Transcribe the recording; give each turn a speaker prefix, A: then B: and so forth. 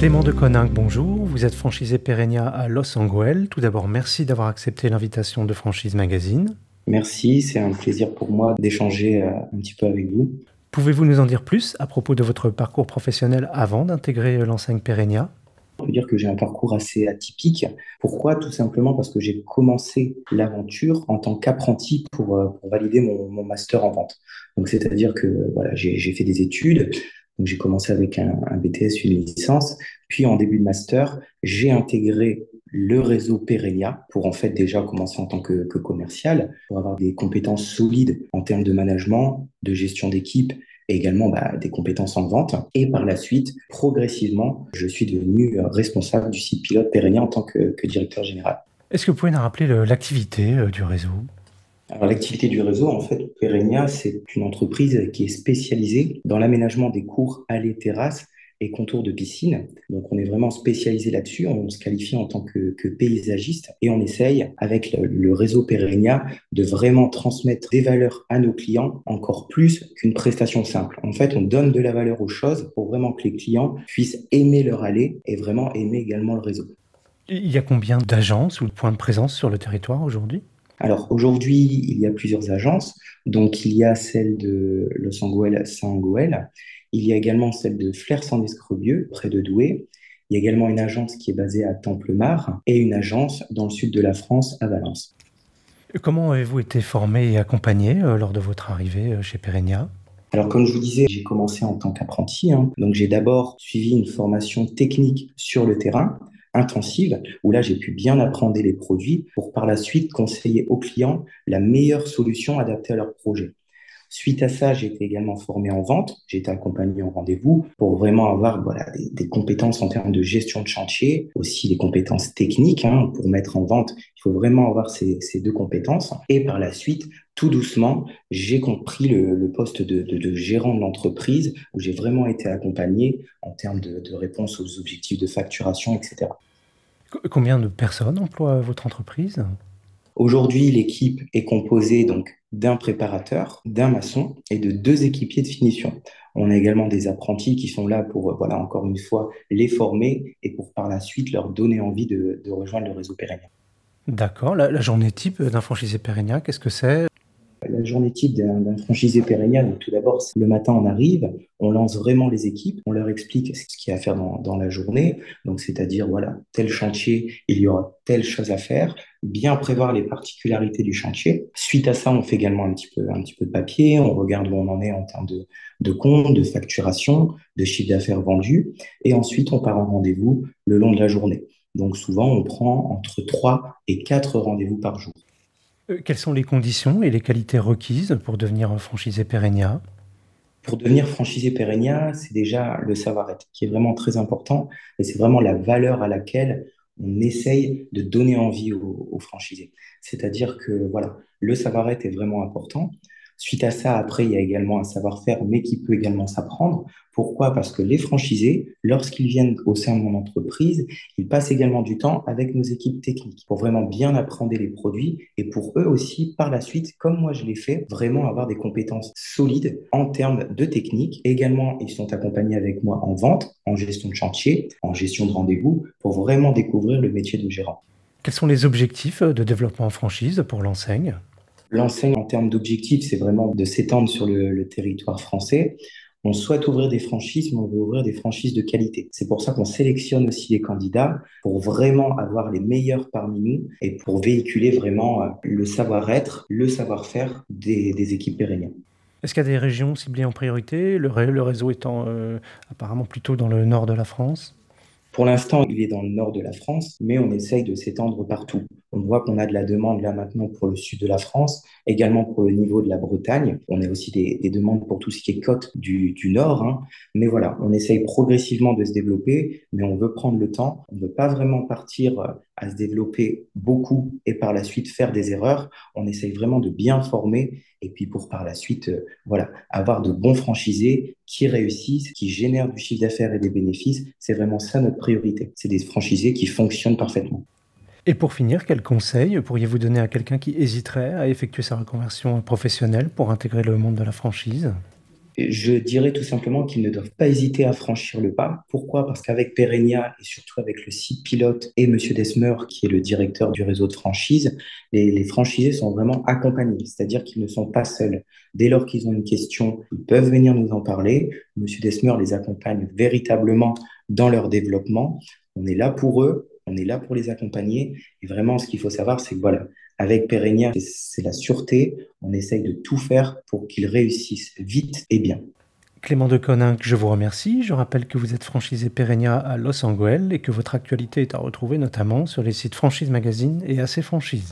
A: Clément de Coninck, bonjour. Vous êtes franchisé Perennia à Los Angeles. Tout d'abord, merci d'avoir accepté l'invitation de Franchise Magazine.
B: Merci, c'est un plaisir pour moi d'échanger euh, un petit peu avec vous.
A: Pouvez-vous nous en dire plus à propos de votre parcours professionnel avant d'intégrer l'enseigne Perennia
B: on peut dire que j'ai un parcours assez atypique. Pourquoi? Tout simplement parce que j'ai commencé l'aventure en tant qu'apprenti pour, euh, valider mon, master en vente. Donc, c'est-à-dire que voilà, j'ai fait des études. Donc, j'ai commencé avec un, BTS, une licence. Puis, en début de master, j'ai intégré le réseau Perennia pour en fait déjà commencer en tant que, commercial, pour avoir des compétences solides en termes de management, de gestion d'équipe et également bah, des compétences en vente. Et par la suite, progressivement, je suis devenu responsable du site pilote Pérénia en tant que, directeur général.
A: Est-ce que vous pouvez nous rappeler l'activité euh, du réseau?
B: Alors l'activité du réseau, en fait, Perennia, c'est une entreprise qui est spécialisée dans l'aménagement des cours allées-terrasses et contours de piscine. Donc on est vraiment spécialisé là-dessus, on se qualifie en tant que, paysagiste et on essaye avec le, réseau Perennia de vraiment transmettre des valeurs à nos clients encore plus qu'une prestation simple. En fait, on donne de la valeur aux choses pour vraiment que les clients puissent aimer leur allée et vraiment aimer également le réseau.
A: Il y a combien d'agences ou de points de présence sur le territoire aujourd'hui?
B: Alors aujourd'hui, il y a plusieurs agences. Donc il y a celle de Los Angeles Saint-Angoel il y a également celle de Flers-en-Escrebieux, près de Douai. Il y a également une agence qui est basée à Templemar et une agence dans le sud de la France, à Valence.
A: Comment avez-vous été formé et accompagné euh, lors de votre arrivée euh, chez Perennia
B: alors, comme je vous disais, j'ai commencé en tant qu'apprenti. Hein. Donc, j'ai d'abord suivi une formation technique sur le terrain, intensive, où là, j'ai pu bien apprendre les produits pour par la suite conseiller aux clients la meilleure solution adaptée à leur projet. Suite à ça, j'ai été également formé en vente. J'ai été accompagné en rendez-vous pour vraiment avoir voilà, des, compétences en termes de gestion de chantier, aussi des compétences techniques. Hein, pour mettre en vente, il faut vraiment avoir ces, ces, deux compétences. Et par la suite, tout doucement, j'ai compris le, poste de, de, de, gérant de l'entreprise où j'ai vraiment été accompagné en termes de, de réponse aux objectifs de facturation, etc.
A: Combien de personnes emploie votre entreprise?
B: Aujourd'hui, l'équipe est composée donc d'un préparateur, d'un maçon et de deux équipiers de finition. On a également des apprentis qui sont là pour, voilà, encore une fois, les former et pour par la suite leur donner envie de, rejoindre le réseau Pérennia.
A: D'accord. La, journée type d'un franchisé Pérennia, qu'est-ce que c'est?
B: La journée type d'un franchisé Pérennia, donc tout d'abord, le matin, on arrive, on lance vraiment les équipes, on leur explique ce qu'il y a à faire dans, la journée. Donc, c'est-à-dire, voilà, tel chantier, il y aura telle chose à faire, bien prévoir les particularités du chantier. Suite à ça, on fait également un petit peu, un petit peu de papier, on regarde où on en est en termes de, de compte, de facturation, de chiffre d'affaires vendu, et ensuite, on part en rendez-vous le long de la journée. Donc, souvent, on prend entre 3 et 4 rendez-vous par jour.
A: Euh, quelles sont les conditions et les qualités requises pour devenir franchisé Perennia
B: pour devenir franchisé Perennia, c'est déjà le savoir-être qui est vraiment très important et c'est vraiment la valeur à laquelle on essaye de donner envie aux, aux franchisés. C'est-à-dire que voilà, le savoir-être est vraiment important. Suite à ça, après, il y a également un savoir-faire, mais qui peut également s'apprendre. Pourquoi? Parce que les franchisés, lorsqu'ils viennent au sein de mon entreprise, ils passent également du temps avec nos équipes techniques pour vraiment bien apprendre les produits et pour eux aussi, par la suite, comme moi je l'ai fait, vraiment avoir des compétences solides en termes de technique. Également, ils sont accompagnés avec moi en vente, en gestion de chantier, en gestion de rendez-vous, pour vraiment découvrir le métier de gérant.
A: Quels sont les objectifs de développement en franchise pour l'enseigne?
B: L'enseigne, en termes d'objectifs, c'est vraiment de s'étendre sur le, territoire français. On souhaite ouvrir des franchises, mais on veut ouvrir des franchises de qualité. C'est pour ça qu'on sélectionne aussi les candidats pour vraiment avoir les meilleurs parmi nous et pour véhiculer vraiment euh, le savoir-être, le savoir-faire des, équipes pérenniales.
A: Est-ce qu'il y a des régions ciblées en priorité, le, réseau étant euh, apparemment plutôt dans le nord de la France?
B: Pour l'instant, il est dans le nord de la France, mais on essaye de s'étendre partout. On voit qu'on a de la demande là maintenant pour le sud de la France, également pour le niveau de la Bretagne. On a aussi des, demandes pour tout ce qui est côte du, nord. Hein. Mais voilà, on essaye progressivement de se développer, mais on veut prendre le temps. On ne veut pas vraiment partir euh, à se développer beaucoup et par la suite faire des erreurs. On essaye vraiment de bien former et puis pour par la suite, euh, voilà, avoir de bons franchisés qui réussissent, qui génèrent du chiffre d'affaires et des bénéfices. C'est vraiment ça notre priorité. C'est des franchisés qui fonctionnent parfaitement.
A: Et pour finir, quel conseil pourriez-vous donner à quelqu'un qui hésiterait à effectuer sa reconversion professionnelle pour intégrer le monde de la franchise?
B: Je dirais tout simplement qu'ils ne doivent pas hésiter à franchir le pas. Pourquoi? Parce qu'avec Perenia et surtout avec le site pilote et Monsieur Desmer, qui est le directeur du réseau de franchise, les, franchisés sont vraiment accompagnés, c'est-à-dire qu'ils ne sont pas seuls. Dès lors qu'ils ont une question, ils peuvent venir nous en parler. Monsieur Desmer les accompagne véritablement dans leur développement. On est là pour eux, on est là pour les accompagner. Et vraiment, ce qu'il faut savoir, c'est que voilà, avec Pérénia, c'est la sûreté. On essaye de tout faire pour qu'ils réussissent vite et bien.
A: Clément de Coninck, je vous remercie. Je rappelle que vous êtes franchisé Pérénia à Los Angeles et que votre actualité est à retrouver notamment sur les sites Franchise Magazine et AC Franchise.